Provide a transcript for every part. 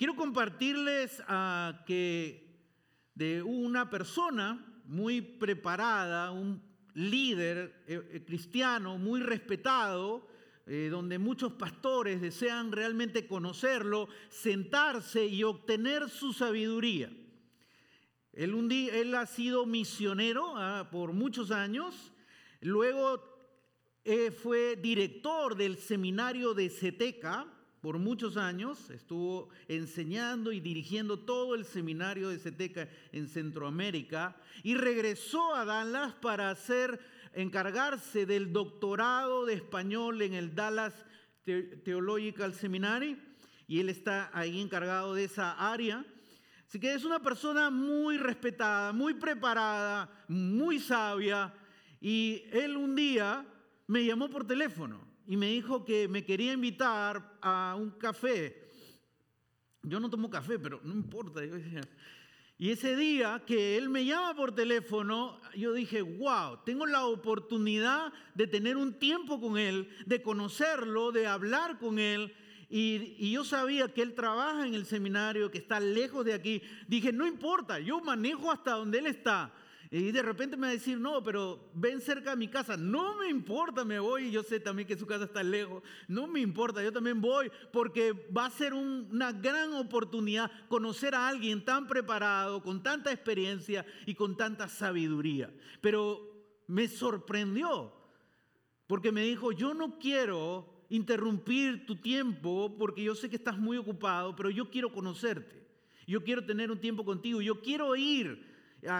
Quiero compartirles ah, que de una persona muy preparada, un líder eh, eh, cristiano muy respetado, eh, donde muchos pastores desean realmente conocerlo, sentarse y obtener su sabiduría. Él, ha sido misionero ah, por muchos años, luego fue director del seminario de Ceteca, por muchos años, estuvo enseñando y dirigiendo todo el seminario de Ceteca en Centroamérica y regresó a Dallas para hacer, encargarse del doctorado de español en el Dallas Theological Seminary y él está ahí encargado de esa área. Así que es una persona muy respetada, muy preparada, muy sabia y él un día me llamó por teléfono y me dijo que me quería invitar a un café. Yo no tomo café, pero no importa. Y ese día que él me llama por teléfono, yo dije, wow, tengo la oportunidad de tener un tiempo con él, de conocerlo, de hablar con él. Y, y, yo sabía que él trabaja en el seminario, que está lejos de aquí. Dije, no importa, yo manejo hasta donde él está. Y de repente me va a decir, no, pero ven cerca de mi casa. No me importa, me voy. Yo sé también que su casa está lejos. No me importa, yo también voy porque va a ser una gran oportunidad conocer a alguien tan preparado, con tanta experiencia y con tanta sabiduría. Pero me sorprendió porque me dijo, yo no quiero interrumpir tu tiempo porque yo sé que estás muy ocupado, pero yo quiero conocerte. Yo quiero tener un tiempo contigo. Yo quiero ir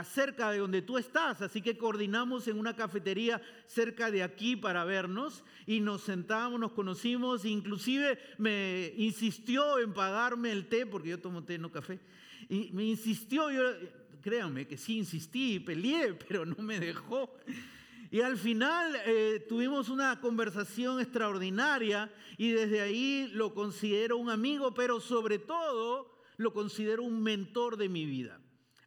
cerca de donde tú estás, así que coordinamos en una cafetería cerca de aquí para vernos y nos sentamos, nos conocimos, inclusive me insistió en pagarme el té, porque yo tomo té, no café, y me insistió, yo, créanme que sí insistí, peleé, pero no me dejó. Y al final eh, tuvimos una conversación extraordinaria y desde ahí lo considero un amigo, pero sobre todo lo considero un mentor de mi vida.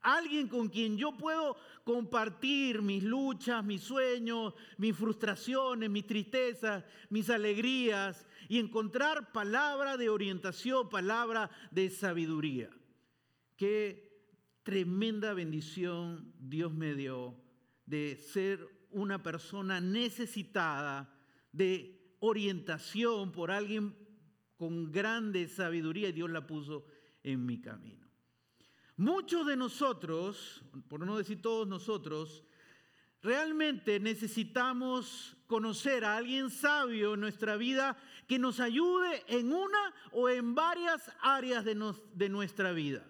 Alguien con quien yo puedo compartir mis luchas, mis sueños, mis frustraciones, mis tristezas, mis alegrías y encontrar palabra de orientación, palabra de sabiduría. Qué tremenda bendición Dios me dio de ser una persona necesitada de orientación por alguien con grande sabiduría y Dios la puso en mi camino. Muchos de nosotros, por no decir todos nosotros, realmente necesitamos conocer a alguien sabio en nuestra vida que nos ayude en una o en varias áreas de, de nuestra vida.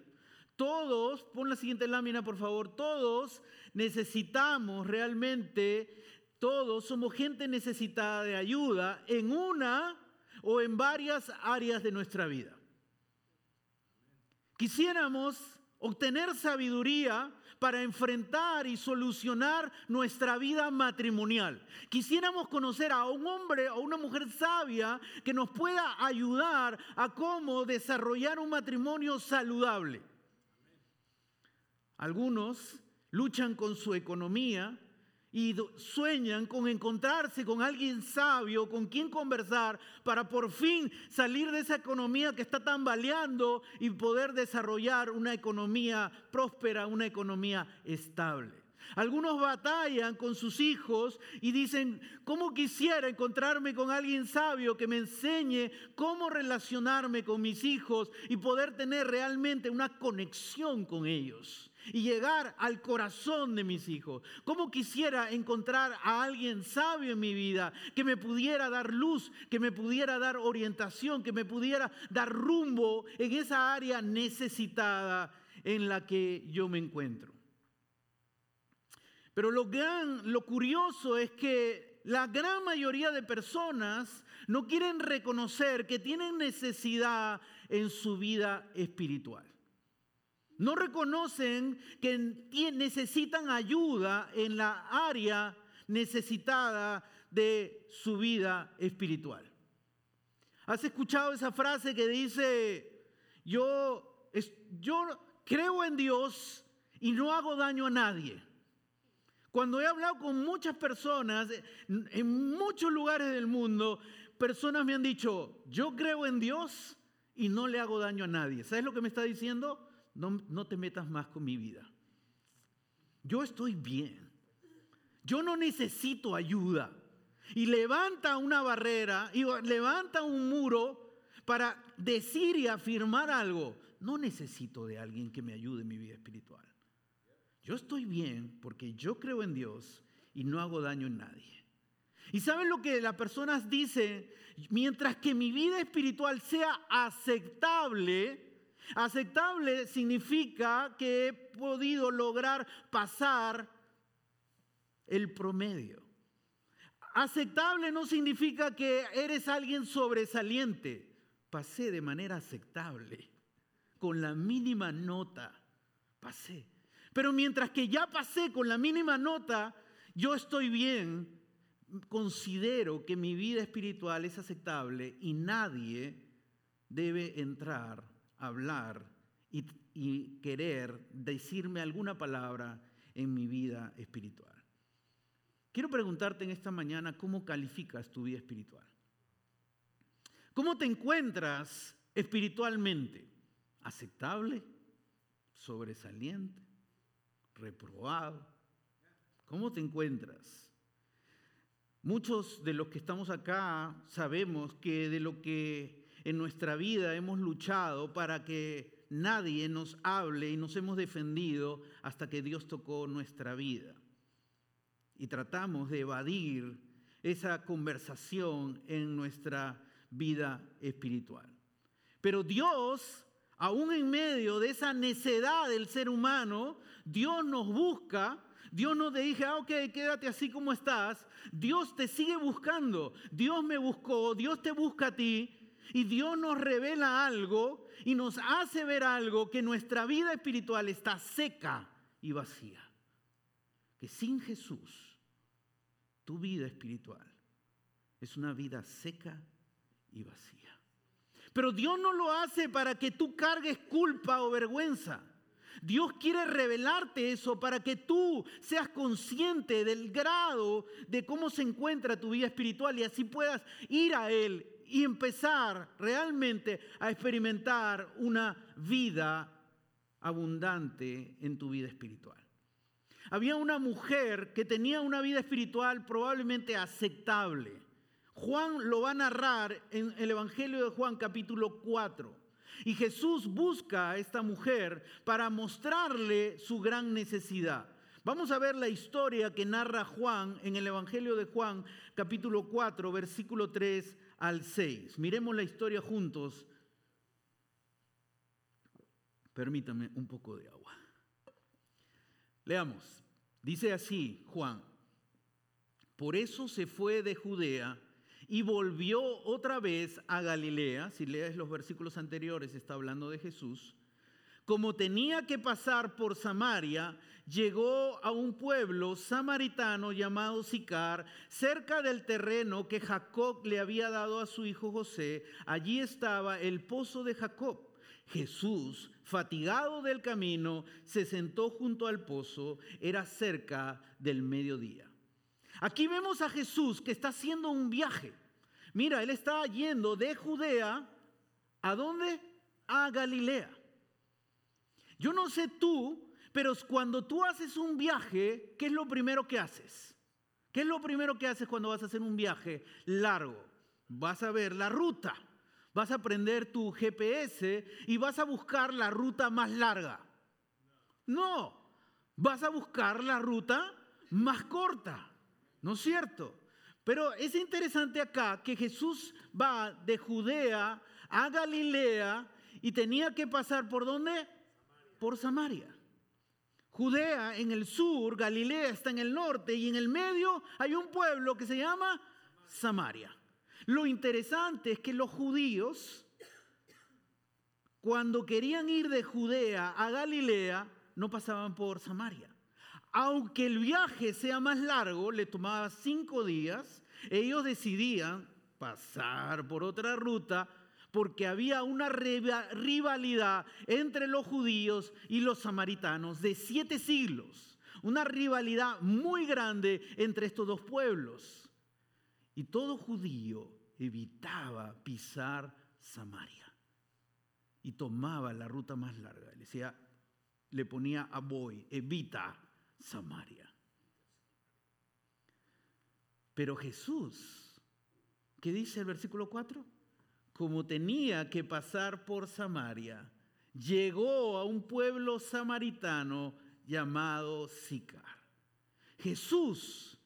Todos, pon la siguiente lámina por favor, todos necesitamos realmente, todos somos gente necesitada de ayuda en una o en varias áreas de nuestra vida. Quisiéramos obtener sabiduría para enfrentar y solucionar nuestra vida matrimonial. Quisiéramos conocer a un hombre o una mujer sabia que nos pueda ayudar a cómo desarrollar un matrimonio saludable. Algunos luchan con su economía y sueñan con encontrarse con alguien sabio, con quien conversar, para por fin salir de esa economía que está tambaleando y poder desarrollar una economía próspera, una economía estable. Algunos batallan con sus hijos y dicen, ¿cómo quisiera encontrarme con alguien sabio que me enseñe cómo relacionarme con mis hijos y poder tener realmente una conexión con ellos? Y llegar al corazón de mis hijos. ¿Cómo quisiera encontrar a alguien sabio en mi vida que me pudiera dar luz, que me pudiera dar orientación, que me pudiera dar rumbo en esa área necesitada en la que yo me encuentro? Pero lo gran, lo curioso es que la gran mayoría de personas no quieren reconocer que tienen necesidad en su vida espiritual. No reconocen que necesitan ayuda en la área necesitada de su vida espiritual. ¿Has escuchado esa frase que dice, yo, yo creo en Dios y no hago daño a nadie? Cuando he hablado con muchas personas en muchos lugares del mundo, personas me han dicho, yo creo en Dios y no le hago daño a nadie. ¿Sabes lo que me está diciendo? No, no te metas más con mi vida. Yo estoy bien. Yo no necesito ayuda. Y levanta una barrera y levanta un muro para decir y afirmar algo. No necesito de alguien que me ayude en mi vida espiritual. Yo estoy bien porque yo creo en Dios y no hago daño en nadie. ¿Y saben lo que las personas dicen? Mientras que mi vida espiritual sea aceptable, aceptable significa que he podido lograr pasar el promedio. Aceptable no significa que eres alguien sobresaliente. Pasé de manera aceptable, con la mínima nota. Pasé. Pero mientras que ya pasé con la mínima nota, yo estoy bien, considero que mi vida espiritual es aceptable y nadie debe entrar, hablar y, querer decirme alguna palabra en mi vida espiritual. Quiero preguntarte en esta mañana cómo calificas tu vida espiritual. ¿Cómo te encuentras espiritualmente? ¿Aceptable? ¿Sobresaliente? ¿Reprobado? ¿Cómo te encuentras? Muchos de los que estamos acá sabemos que de lo que en nuestra vida hemos luchado para que nadie nos hable y nos hemos defendido hasta que Dios tocó nuestra vida. Y tratamos de evadir esa conversación en nuestra vida espiritual. Pero Dios, aún en medio de esa necedad del ser humano, Dios nos busca Dios no te dije, ah, ok, quédate así como estás. Dios te sigue buscando. Dios me buscó, Dios te busca a ti. Y Dios nos revela algo y nos hace ver algo que nuestra vida espiritual está seca y vacía. Que sin Jesús, tu vida espiritual es una vida seca y vacía. Pero Dios no lo hace para que tú cargues culpa o vergüenza. Dios quiere revelarte eso para que tú seas consciente del grado de cómo se encuentra tu vida espiritual y así puedas ir a Él y empezar realmente a experimentar una vida abundante en tu vida espiritual. Había una mujer que tenía una vida espiritual probablemente aceptable. Juan lo va a narrar en el Evangelio de Juan capítulo 4. Y Jesús busca a esta mujer para mostrarle su gran necesidad. Vamos a ver la historia que narra Juan en el Evangelio de Juan, capítulo 4, versículo 3 al 6. Miremos la historia juntos. Permítame un poco de agua. Leamos. Dice así Juan. Por eso se fue de Judea y volvió otra vez a Galilea. Si lees los versículos anteriores, está hablando de Jesús. Como tenía que pasar por Samaria, llegó a un pueblo samaritano llamado Sicar, cerca del terreno que Jacob le había dado a su hijo José. Allí estaba el pozo de Jacob. Jesús, fatigado del camino, se sentó junto al pozo. Era cerca del mediodía. Aquí vemos a Jesús que está haciendo un viaje. Mira, él está yendo de Judea, ¿a dónde? A Galilea. Yo no sé tú, pero cuando tú haces un viaje, ¿qué es lo primero que haces? ¿Qué es lo primero que haces cuando vas a hacer un viaje largo? Vas a ver la ruta, vas a prender tu GPS y vas a buscar la ruta más larga. No, vas a buscar la ruta más corta. ¿No es cierto? Pero es interesante acá que Jesús va de Judea a Galilea y tenía que pasar por dónde? Por Samaria. Judea en el sur, Galilea está en el norte y en el medio hay un pueblo que se llama Samaria. Lo interesante es que los judíos, cuando querían ir de Judea a Galilea, no pasaban por Samaria aunque el viaje sea más largo, le tomaba cinco días, ellos decidían pasar por otra ruta porque había una rivalidad entre los judíos y los samaritanos de siete siglos. Una rivalidad muy grande entre estos dos pueblos. Y todo judío evitaba pisar Samaria. y tomaba la ruta más larga. Le decía, le ponía a Boy, evita Samaria. Pero Jesús, ¿qué dice el versículo 4? Como tenía que pasar por Samaria, llegó a un pueblo samaritano llamado Sicar. Jesús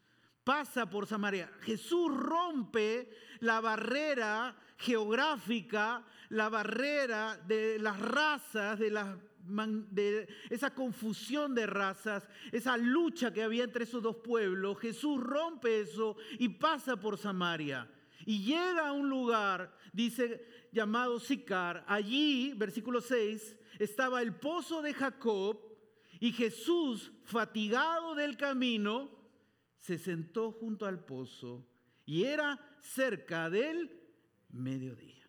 pasa por Samaria. Jesús rompe la barrera geográfica, la barrera de las razas, de, de esa confusión de razas, esa lucha que había entre esos dos pueblos. Jesús rompe eso y pasa por Samaria. Y llega a un lugar, dice, llamado Sicar. Allí, versículo 6, estaba el pozo de Jacob y Jesús, fatigado del camino, se sentó junto al pozo y era cerca del mediodía.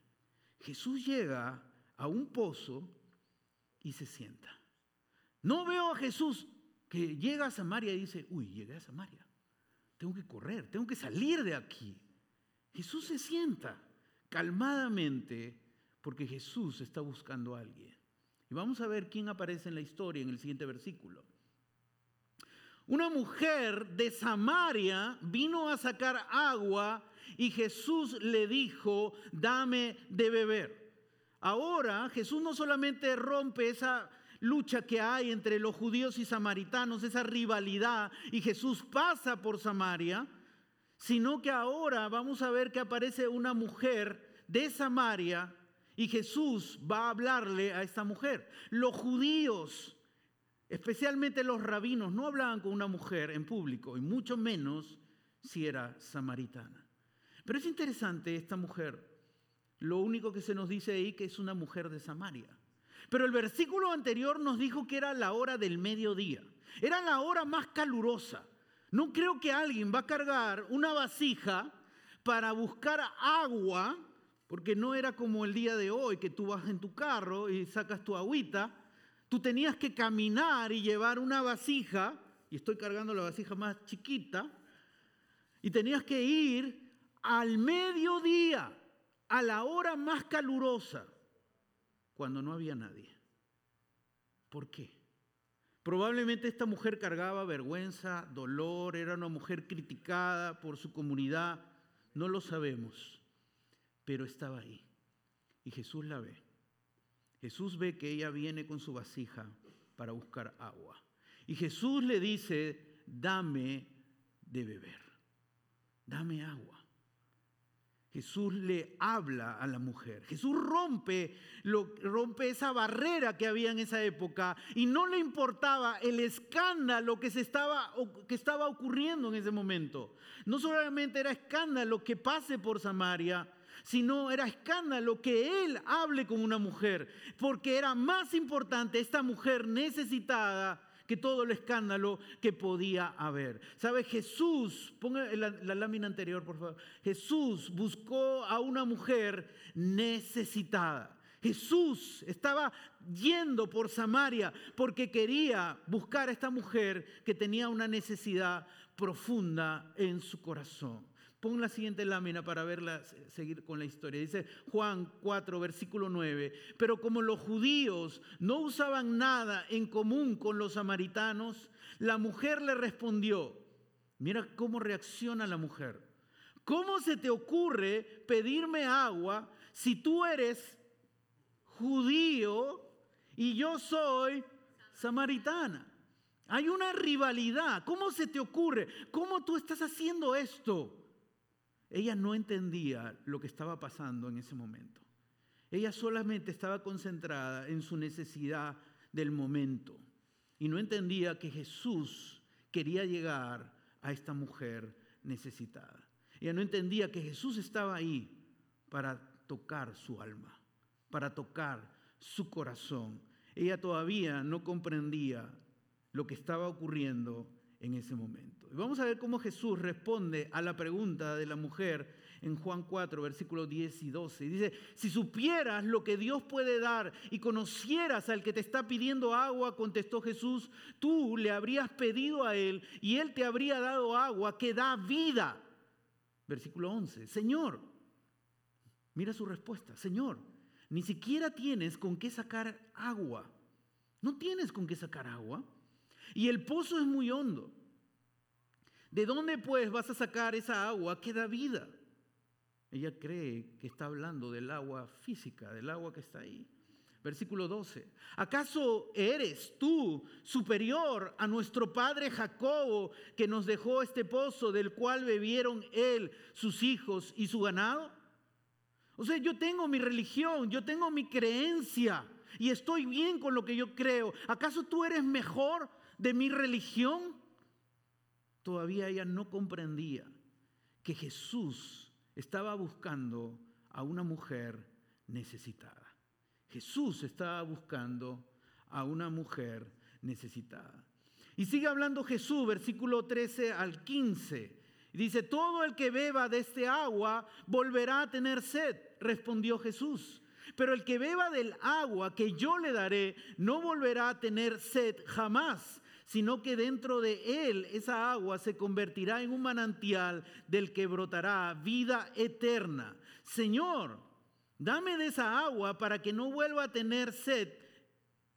Jesús llega a un pozo y se sienta. No veo a Jesús que llega a Samaria y dice, uy, llegué a Samaria. Tengo que correr, tengo que salir de aquí. Jesús se sienta calmadamente porque Jesús está buscando a alguien. Y vamos a ver quién aparece en la historia en el siguiente versículo. Una mujer de Samaria vino a sacar agua y Jesús le dijo, dame de beber. Ahora Jesús no solamente rompe esa lucha que hay entre los judíos y samaritanos, esa rivalidad, y Jesús pasa por Samaria, sino que ahora vamos a ver que aparece una mujer de Samaria y Jesús va a hablarle a esta mujer. Los judíos, especialmente los rabinos, no hablaban con una mujer en público y mucho menos si era samaritana. Pero es interesante esta mujer. Lo único que se nos dice ahí que es una mujer de Samaria. Pero el versículo anterior nos dijo que era la hora del mediodía. Era la hora más calurosa. No creo que alguien va a cargar una vasija para buscar agua porque no era como el día de hoy que tú vas en tu carro y sacas tu agüita. Tú tenías que caminar y llevar una vasija, y estoy cargando la vasija más chiquita, y tenías que ir al mediodía, a la hora más calurosa, cuando no había nadie. ¿Por qué? Probablemente esta mujer cargaba vergüenza, dolor, era una mujer criticada por su comunidad, no lo sabemos pero estaba ahí. Y Jesús la ve. Jesús ve que ella viene con su vasija para buscar agua. Y Jesús le dice, dame de beber, dame agua. Jesús le habla a la mujer. Jesús rompe, rompe esa barrera que había en esa época y no le importaba el escándalo que, se estaba, que estaba ocurriendo en ese momento. No solamente era escándalo que pase por Samaria, sino era escándalo que él hable con una mujer, porque era más importante esta mujer necesitada que todo el escándalo que podía haber. ¿Sabe? Jesús, ponga la, la, lámina anterior, por favor. Jesús buscó a una mujer necesitada. Jesús estaba yendo por Samaria porque quería buscar a esta mujer que tenía una necesidad profunda en su corazón. Pon la siguiente lámina para verla, seguir con la historia. Dice Juan 4, versículo 9. Pero como los judíos no usaban nada en común con los samaritanos, la mujer le respondió, mira cómo reacciona la mujer. ¿Cómo se te ocurre pedirme agua si tú eres judío y yo soy samaritana? Hay una rivalidad. ¿Cómo se te ocurre? ¿Cómo tú estás haciendo esto? Ella no entendía lo que estaba pasando en ese momento. Ella solamente estaba concentrada en su necesidad del momento y no entendía que Jesús quería llegar a esta mujer necesitada. Ella no entendía que Jesús estaba ahí para tocar su alma, para tocar su corazón. Ella todavía no comprendía lo que estaba ocurriendo en ese momento. Vamos a ver cómo Jesús responde a la pregunta de la mujer en Juan 4, versículos 10 y 12. dice, si supieras lo que Dios puede dar y conocieras al que te está pidiendo agua, contestó Jesús, tú le habrías pedido a él y él te habría dado agua que da vida. Versículo 11, Señor, mira su respuesta, Señor, ni siquiera tienes con qué sacar agua. No tienes con qué sacar agua. Y el pozo es muy hondo. ¿De dónde pues vas a sacar esa agua que da vida? Ella cree que está hablando del agua física, del agua que está ahí. Versículo 12. ¿Acaso eres tú superior a nuestro padre Jacobo que nos dejó este pozo del cual bebieron él, sus hijos y su ganado? O sea, yo tengo mi religión, yo tengo mi creencia y estoy bien con lo que yo creo. ¿Acaso tú eres mejor de mi religión? Todavía ella no comprendía que Jesús estaba buscando a una mujer necesitada. Jesús estaba buscando a una mujer necesitada. Y sigue hablando Jesús, versículo 13 al 15. Dice, todo el que beba de este agua volverá a tener sed, respondió Jesús. Pero el que beba del agua que yo le daré no volverá a tener sed jamás, sino que dentro de él esa agua se convertirá en un manantial del que brotará vida eterna. Señor, Dame de esa agua para que no vuelva a tener sed,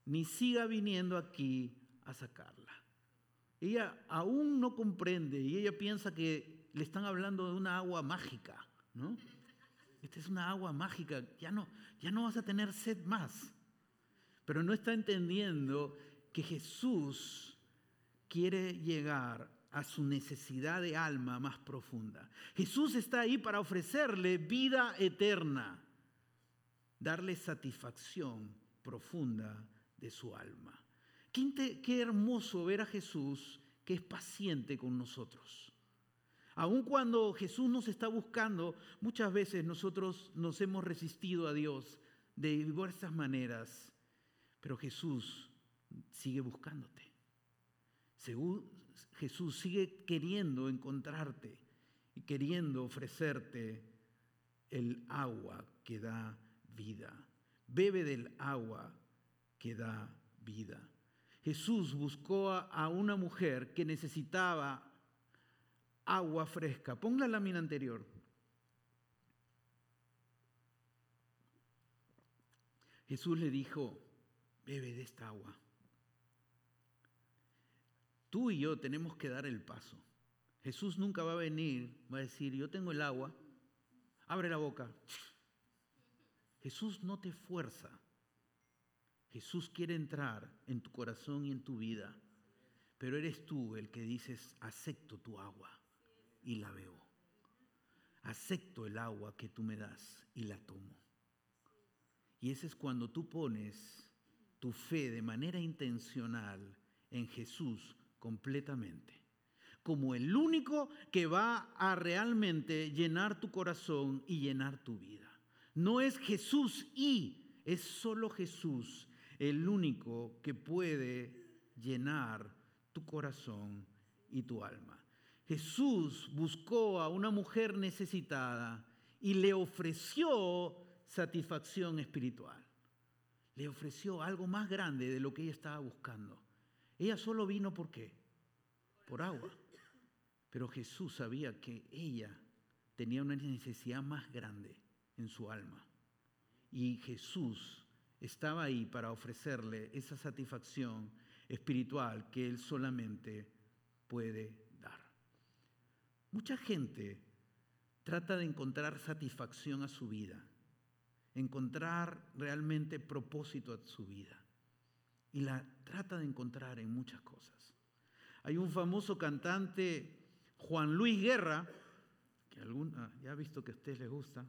ni siga viniendo aquí a sacarla. Ella aún no comprende y ella piensa que le están hablando de una agua mágica, ¿no? Esta es una agua mágica, ya no, ya no vas a tener sed más. Pero no está entendiendo que Jesús quiere llegar a su necesidad de alma más profunda. Jesús está ahí para ofrecerle vida eterna darle satisfacción profunda de su alma. Qué, hermoso ver a Jesús que es paciente con nosotros. Aun cuando Jesús nos está buscando, muchas veces nosotros nos hemos resistido a Dios de diversas maneras, pero Jesús sigue buscándote. Jesús sigue queriendo encontrarte y queriendo ofrecerte el agua que da vida. Bebe del agua que da vida. Jesús buscó a una mujer que necesitaba agua fresca. Pon la lámina anterior. Jesús le dijo, bebe de esta agua. Tú y yo tenemos que dar el paso. Jesús nunca va a venir, va a decir, yo tengo el agua, abre la boca, Jesús no te fuerza. Jesús quiere entrar en tu corazón y en tu vida, pero eres tú el que dices, acepto tu agua y la bebo. Acepto el agua que tú me das y la tomo. Y ese es cuando tú pones tu fe de manera intencional en Jesús completamente, como el único que va a realmente llenar tu corazón y llenar tu vida. No es Jesús y, es solo Jesús el único que puede llenar tu corazón y tu alma. Jesús buscó a una mujer necesitada y le ofreció satisfacción espiritual. Le ofreció algo más grande de lo que ella estaba buscando. Ella solo vino por qué? Por agua. Pero Jesús sabía que ella tenía una necesidad más grande en su alma. Y Jesús estaba ahí para ofrecerle esa satisfacción espiritual que Él solamente puede dar. Mucha gente trata de encontrar satisfacción a su vida, encontrar realmente propósito a su vida. Y la trata de encontrar en muchas cosas. Hay un famoso cantante, Juan Luis Guerra, que alguna, ya ha visto que a ustedes les gusta,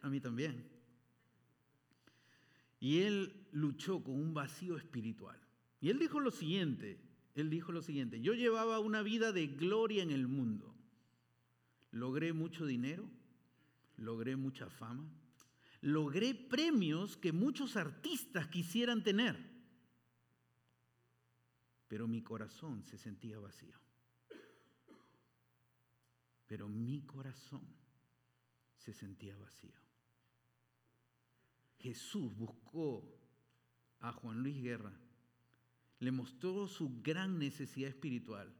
a mí también. Y él luchó con un vacío espiritual. Y él dijo lo siguiente, él dijo lo siguiente, yo llevaba una vida de gloria en el mundo. Logré mucho dinero, logré mucha fama, logré premios que muchos artistas quisieran tener, pero mi corazón se sentía vacío. Pero mi corazón se sentía vacío. Jesús buscó a Juan Luis Guerra, le mostró su gran necesidad espiritual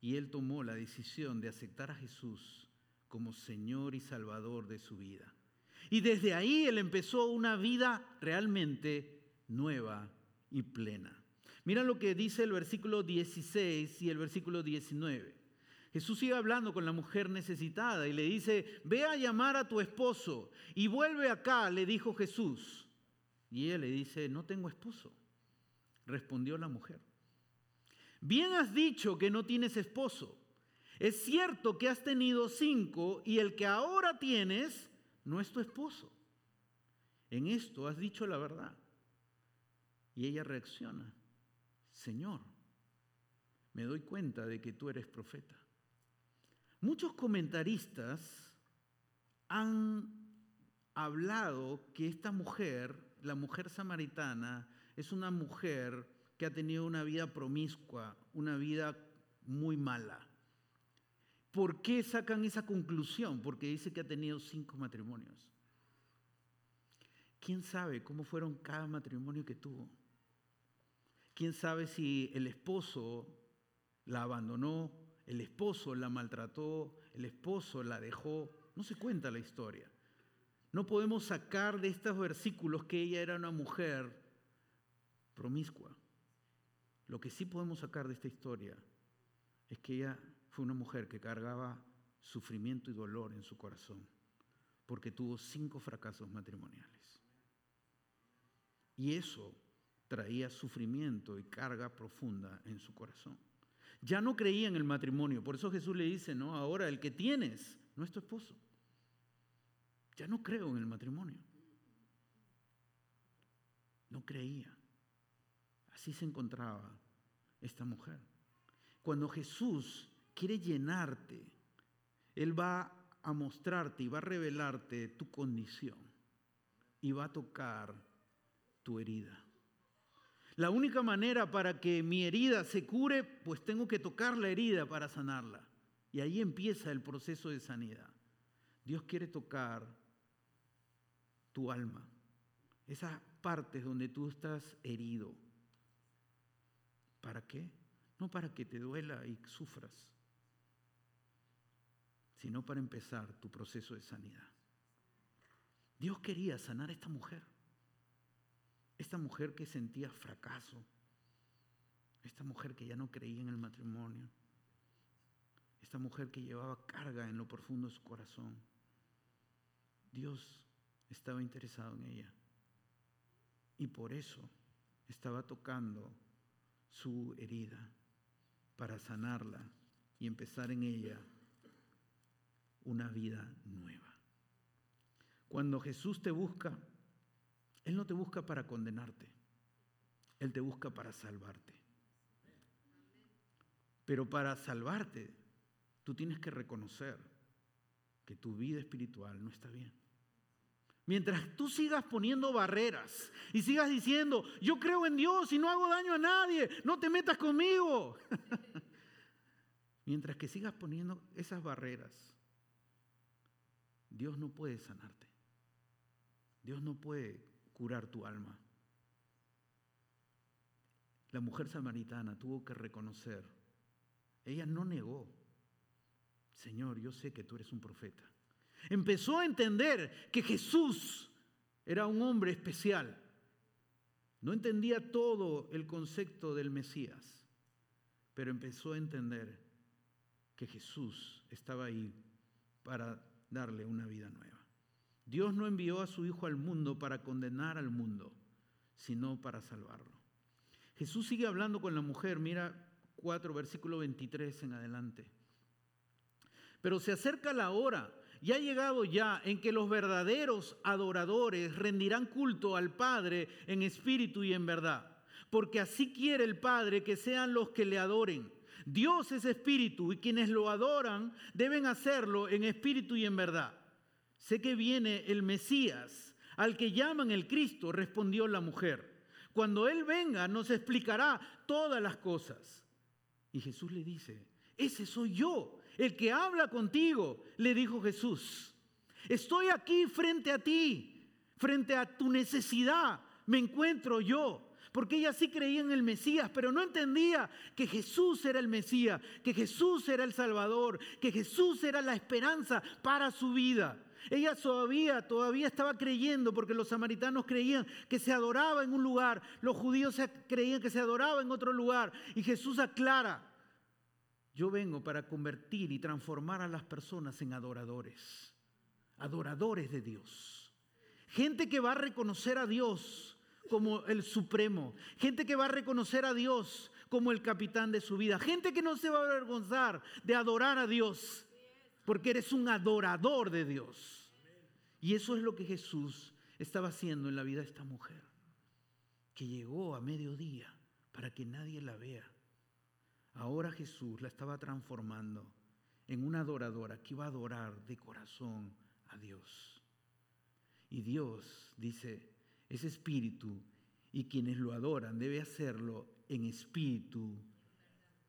y él tomó la decisión de aceptar a Jesús como Señor y Salvador de su vida. Y desde ahí él empezó una vida realmente nueva y plena. Mira lo que dice el versículo 16 y el versículo 19. Jesús sigue hablando con la mujer necesitada y le dice, ve a llamar a tu esposo y vuelve acá, le dijo Jesús. Y ella le dice, no tengo esposo. Respondió la mujer. Bien has dicho que no tienes esposo. Es cierto que has tenido cinco y el que ahora tienes no es tu esposo. En esto has dicho la verdad. Y ella reacciona, Señor, me doy cuenta de que tú eres profeta. Muchos comentaristas han hablado que esta mujer, la mujer samaritana, es una mujer que ha tenido una vida promiscua, una vida muy mala. ¿Por qué sacan esa conclusión? Porque dice que ha tenido cinco matrimonios. ¿Quién sabe cómo fueron cada matrimonio que tuvo? ¿Quién sabe si el esposo la abandonó, el esposo la maltrató, el esposo la dejó? No se cuenta la historia. No podemos sacar de estos versículos que ella era una mujer promiscua. Lo que sí podemos sacar de esta historia es que ella fue una mujer que cargaba sufrimiento y dolor en su corazón porque tuvo cinco fracasos matrimoniales. Y eso traía sufrimiento y carga profunda en su corazón. Ya no creía en el matrimonio, por eso Jesús le dice, no, ahora el que tienes no es tu esposo. Ya no creo en el matrimonio. No creía. Así se encontraba esta mujer. Cuando Jesús quiere llenarte, Él va a mostrarte y va a revelarte tu condición y va a tocar tu herida. La única manera para que mi herida se cure, pues tengo que tocar la herida para sanarla. Y ahí empieza el proceso de sanidad. Dios quiere tocar tu alma, esas partes donde tú estás herido ¿Para qué? No para que te duela y sufras, sino para empezar tu proceso de sanidad. Dios quería sanar a esta mujer, esta mujer que sentía fracaso, esta mujer que ya no creía en el matrimonio, esta mujer que llevaba carga en lo profundo de su corazón. Dios estaba interesado en ella y por eso estaba tocando su herida para sanarla y empezar en ella una vida nueva. Cuando Jesús te busca, Él no te busca para condenarte, Él te busca para salvarte. Pero para salvarte, tú tienes que reconocer que tu vida espiritual no está bien. Mientras tú sigas poniendo barreras y sigas diciendo, yo creo en Dios y no hago daño a nadie, no te metas conmigo. Mientras que sigas poniendo esas barreras, Dios no puede sanarte. Dios no puede curar tu alma. La mujer samaritana tuvo que reconocer, ella no negó, Señor, yo sé que tú eres un profeta. Empezó a entender que Jesús era un hombre especial. No entendía todo el concepto del Mesías, pero empezó a entender que Jesús estaba ahí para darle una vida nueva. Dios no envió a su Hijo al mundo para condenar al mundo, sino para salvarlo. Jesús sigue hablando con la mujer, mira 4, versículo 23 en adelante. Pero se acerca la hora y ha llegado ya en que los verdaderos adoradores rendirán culto al Padre en espíritu y en verdad. Porque así quiere el Padre que sean los que le adoren. Dios es espíritu y quienes lo adoran deben hacerlo en espíritu y en verdad. Sé que viene el Mesías, al que llaman el Cristo, respondió la mujer. Cuando Él venga nos explicará todas las cosas. Y Jesús le dice, ese soy yo el que habla contigo, le dijo Jesús. Estoy aquí frente a ti, frente a tu necesidad, me encuentro yo. Porque ella sí creía en el Mesías, pero no entendía que Jesús era el Mesías, que Jesús era el Salvador, que Jesús era la esperanza para su vida. Ella todavía, todavía estaba creyendo porque los samaritanos creían que se adoraba en un lugar, los judíos creían que se adoraba en otro lugar. Y Jesús aclara, yo vengo para convertir y transformar a las personas en adoradores, adoradores de Dios. Gente que va a reconocer a Dios como el supremo, gente que va a reconocer a Dios como el capitán de su vida, gente que no se va a avergonzar de adorar a Dios porque eres un adorador de Dios. Y eso es lo que Jesús estaba haciendo en la vida de esta mujer, que llegó a mediodía para que nadie la vea. Ahora Jesús la estaba transformando en una adoradora que iba a adorar de corazón a Dios. Y Dios dice, ese espíritu y quienes lo adoran debe hacerlo en espíritu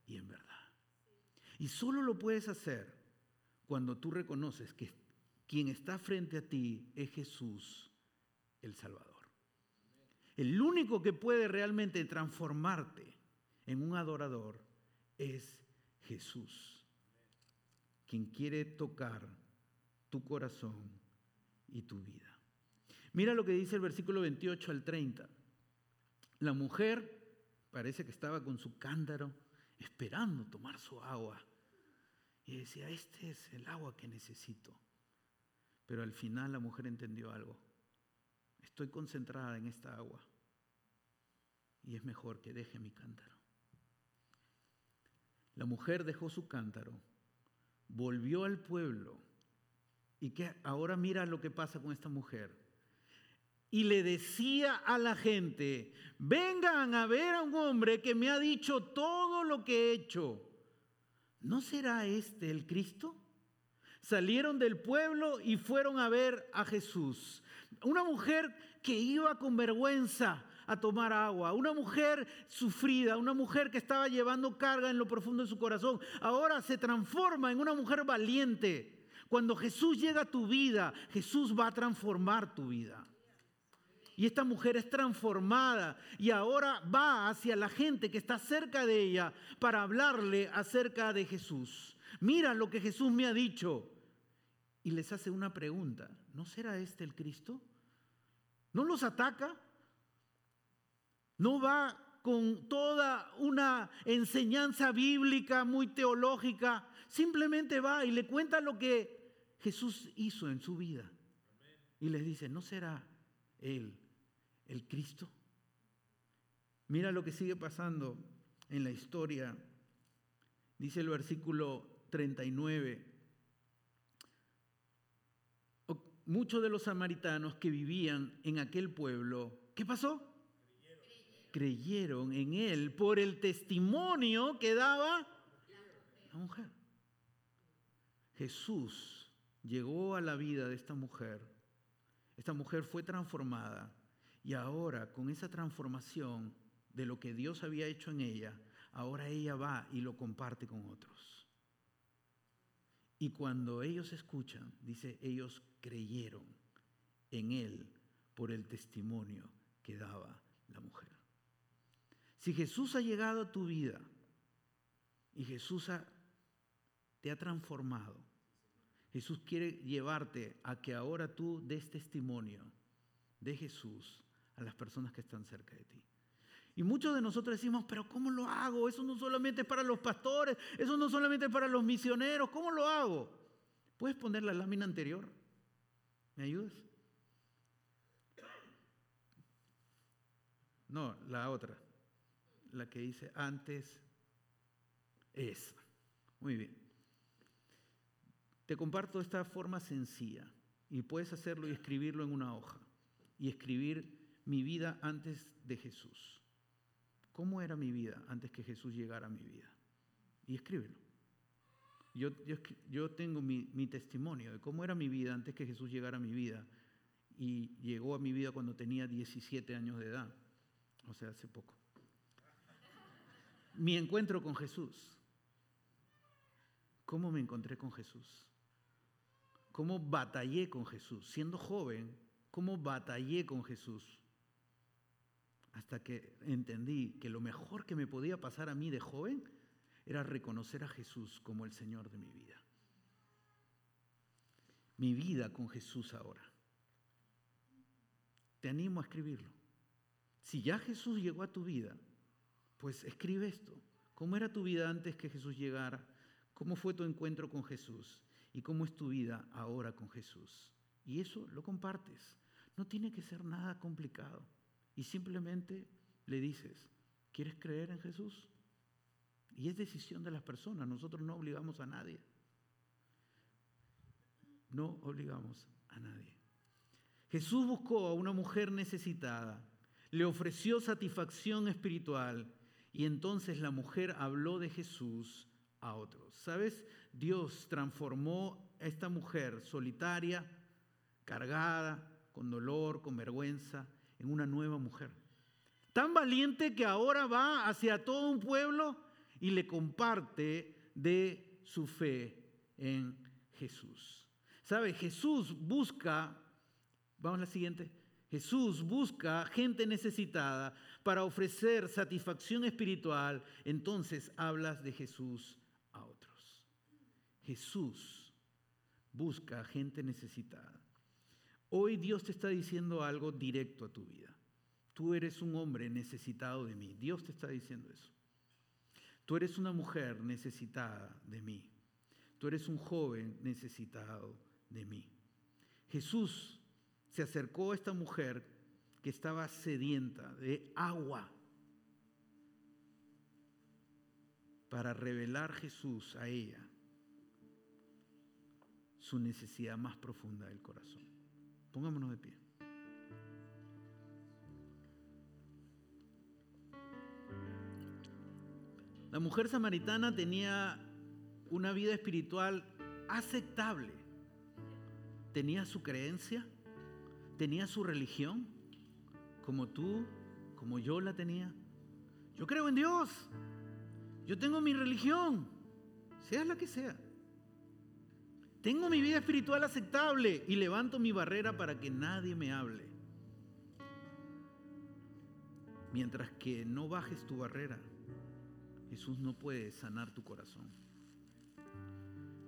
y en verdad. Y solo lo puedes hacer cuando tú reconoces que quien está frente a ti es Jesús el Salvador. El único que puede realmente transformarte en un adorador es Jesús, quien quiere tocar tu corazón y tu vida. Mira lo que dice el versículo 28 al 30. La mujer parece que estaba con su cántaro esperando tomar su agua. Y decía, este es el agua que necesito. Pero al final la mujer entendió algo. Estoy concentrada en esta agua. Y es mejor que deje mi cántaro. La mujer dejó su cántaro, volvió al pueblo. Y que ahora mira lo que pasa con esta mujer. Y le decía a la gente, vengan a ver a un hombre que me ha dicho todo lo que he hecho. ¿No será este el Cristo? Salieron del pueblo y fueron a ver a Jesús. Una mujer que iba con vergüenza a tomar agua, una mujer sufrida, una mujer que estaba llevando carga en lo profundo de su corazón, ahora se transforma en una mujer valiente. Cuando Jesús llega a tu vida, Jesús va a transformar tu vida. Y esta mujer es transformada y ahora va hacia la gente que está cerca de ella para hablarle acerca de Jesús. Mira lo que Jesús me ha dicho. Y les hace una pregunta. ¿No será este el Cristo? ¿No los ataca? ¿No va con toda una enseñanza bíblica muy teológica? Simplemente va y le cuenta lo que Jesús hizo en su vida. Y les dice, ¿no será Él el Cristo. Mira lo que sigue pasando en la historia. Dice el versículo 39. Muchos de los samaritanos que vivían en aquel pueblo, ¿qué pasó? Creyeron. en él por el testimonio que daba la mujer. Jesús llegó a la vida de esta mujer. Esta mujer fue transformada y ahora, con esa transformación de lo que Dios había hecho en ella, ahora ella va y lo comparte con otros. Y cuando ellos escuchan, dice, ellos creyeron en Él por el testimonio que daba la mujer. Si Jesús ha llegado a tu vida y Jesús te ha transformado, Jesús quiere llevarte a que ahora tú des testimonio de Jesús a las personas que están cerca de ti. Y muchos de nosotros decimos, pero ¿cómo lo hago? Eso no solamente es para los pastores, eso no solamente es para los misioneros, ¿cómo lo hago? ¿Puedes poner la lámina anterior? ¿Me ayudas? No, la otra, la que dice antes es. Muy bien. Te comparto esta forma sencilla y puedes hacerlo y escribirlo en una hoja y escribir mi vida antes de Jesús. ¿Cómo era mi vida antes que Jesús llegara a mi vida? Y escríbelo. Yo, yo, tengo mi, mi, testimonio de cómo era mi vida antes que Jesús llegara a mi vida. Y llegó a mi vida cuando tenía 17 años de edad, o sea, hace poco. Mi encuentro con Jesús. ¿Cómo me encontré con Jesús? ¿Cómo batallé con Jesús? Siendo joven, ¿cómo batallé con Jesús? Hasta que entendí que lo mejor que me podía pasar a mí de joven era reconocer a Jesús como el Señor de mi vida. mi vida con Jesús ahora? Te animo a escribirlo. Si ya Jesús llegó a tu vida, pues escribe esto. ¿Cómo era tu vida antes que Jesús llegara? ¿Cómo fue tu encuentro con Jesús? ¿Y cómo es tu vida ahora con Jesús? Y eso lo compartes. No tiene que ser nada complicado. Y simplemente le dices, ¿quieres creer en Jesús? Y es decisión de las personas. Nosotros no obligamos a nadie. No obligamos a nadie. Jesús buscó a una mujer necesitada, le ofreció satisfacción espiritual y entonces la mujer habló de Jesús a otros. ¿Sabes? Dios transformó a esta mujer solitaria, cargada, con dolor, con vergüenza, en una nueva mujer. Tan valiente que ahora va hacia todo un pueblo y le comparte de su fe en Jesús. ¿Sabe? Jesús busca, vamos a la siguiente, Jesús busca gente necesitada para ofrecer satisfacción espiritual, entonces hablas de Jesús a otros. Jesús busca gente necesitada. Hoy Dios te está diciendo algo directo a tu vida. Tú eres un hombre necesitado de mí. Dios te está diciendo eso. Tú eres una mujer necesitada de mí. Tú eres un joven necesitado de mí. Jesús se acercó a esta mujer que estaba sedienta de agua para revelar Jesús a ella su necesidad más profunda del corazón. Pongámonos de pie. La mujer samaritana tenía una vida espiritual aceptable. Tenía su creencia, tenía su religión, como tú, como yo la tenía. Yo creo en Dios. Yo tengo mi religión, sea la que sea. Tengo mi vida espiritual aceptable y levanto mi barrera para que nadie me hable. Mientras que no bajes tu barrera, Jesús no puede sanar tu corazón.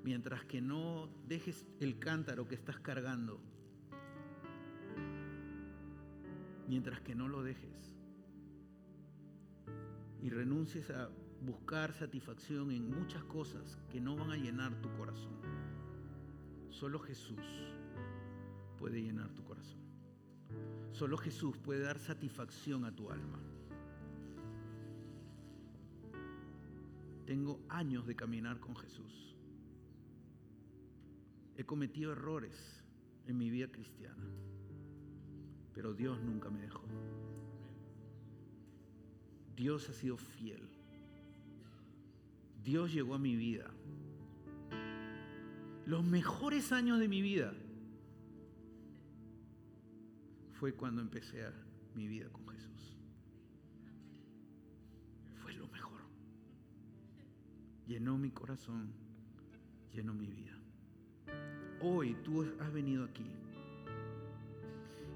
Mientras que no dejes el cántaro que estás cargando, mientras que no lo dejes y renuncies a buscar satisfacción en muchas cosas que no van a llenar tu corazón. Solo Jesús puede llenar tu corazón. Solo Jesús puede dar satisfacción a tu alma. Tengo años de caminar con Jesús. He cometido errores en mi vida cristiana, pero Dios nunca me dejó. Dios ha sido fiel. Dios llegó a mi vida. Los mejores años de mi vida fue cuando empecé mi vida con Jesús. llenó mi corazón, llenó mi vida. Hoy tú has venido aquí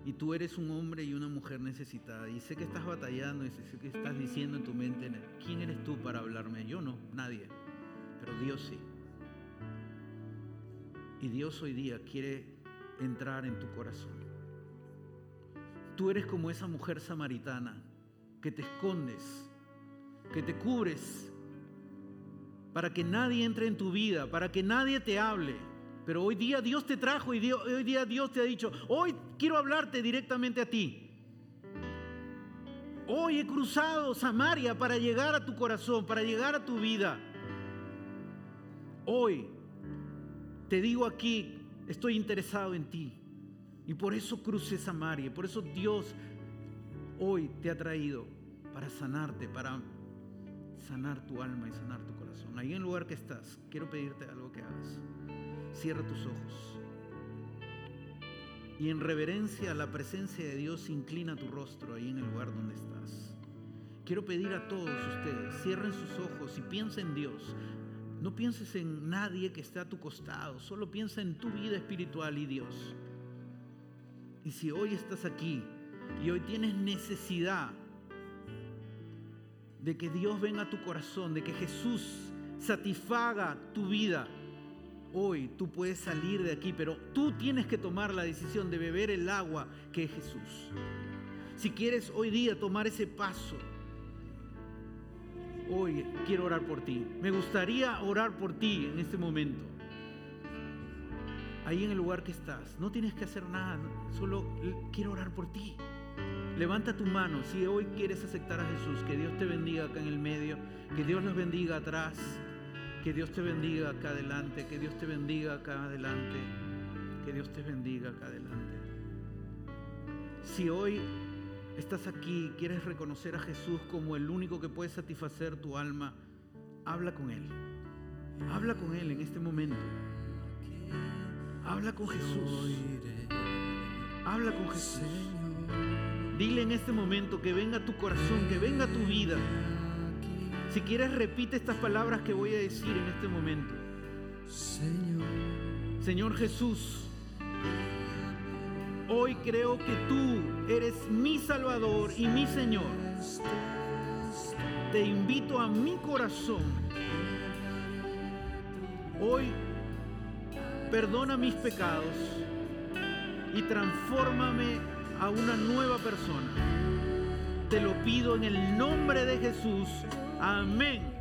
y tú eres un hombre y una mujer necesitada y sé que estás batallando y sé que estás diciendo en tu mente, ¿quién eres tú para hablarme? Yo no, nadie, pero Dios sí. Y Dios hoy día quiere entrar en tu corazón. Tú eres como esa mujer samaritana que te escondes, que te cubres para que nadie entre en tu vida, para que nadie te hable. Pero hoy día Dios te trajo y hoy día Dios te ha dicho, hoy quiero hablarte directamente a ti. Hoy he cruzado Samaria para llegar a tu corazón, para llegar a tu vida. Hoy te digo aquí, estoy interesado en ti. Y por eso crucé Samaria, por eso Dios hoy te ha traído para sanarte, para sanar tu alma y sanar tu corazón. Ahí en el lugar que estás, quiero pedirte algo que hagas. Cierra tus ojos. Y en reverencia a la presencia de Dios, inclina tu rostro ahí en el lugar donde estás. Quiero pedir a todos ustedes, cierren sus ojos y piensen en Dios. No pienses en nadie que esté a tu costado, solo piensa en tu vida espiritual y Dios. Y si hoy estás aquí y hoy tienes necesidad de que Dios venga a tu corazón, de que Jesús satisfaga tu vida. hoy tú puedes salir de aquí, pero tú tienes que tomar la decisión de beber el agua que es Jesús. Si quieres hoy día tomar ese paso, hoy quiero orar por ti. Me gustaría orar por ti en este momento. Ahí en el lugar que estás. No tienes que hacer nada, solo quiero orar por ti. Levanta tu mano si hoy quieres aceptar a Jesús. Que Dios te bendiga acá en el medio. Que Dios los bendiga atrás. Que Dios te bendiga acá adelante. Que Dios te bendiga acá adelante. Que Dios te bendiga acá adelante. Si hoy estás aquí, quieres reconocer a Jesús como el único que puede satisfacer tu alma, habla con Él. Habla con Él en este momento. Habla con Jesús. Habla con Jesús. Dile en este momento que venga tu corazón, que venga tu vida. Si quieres, repite estas palabras que voy a decir en este momento. Señor Jesús, Hoy creo que tú eres mi Salvador y mi Señor. Te invito a mi corazón. Hoy perdona mis pecados y transfórmame a una nueva persona. Te lo pido en el nombre de Jesús. Amén.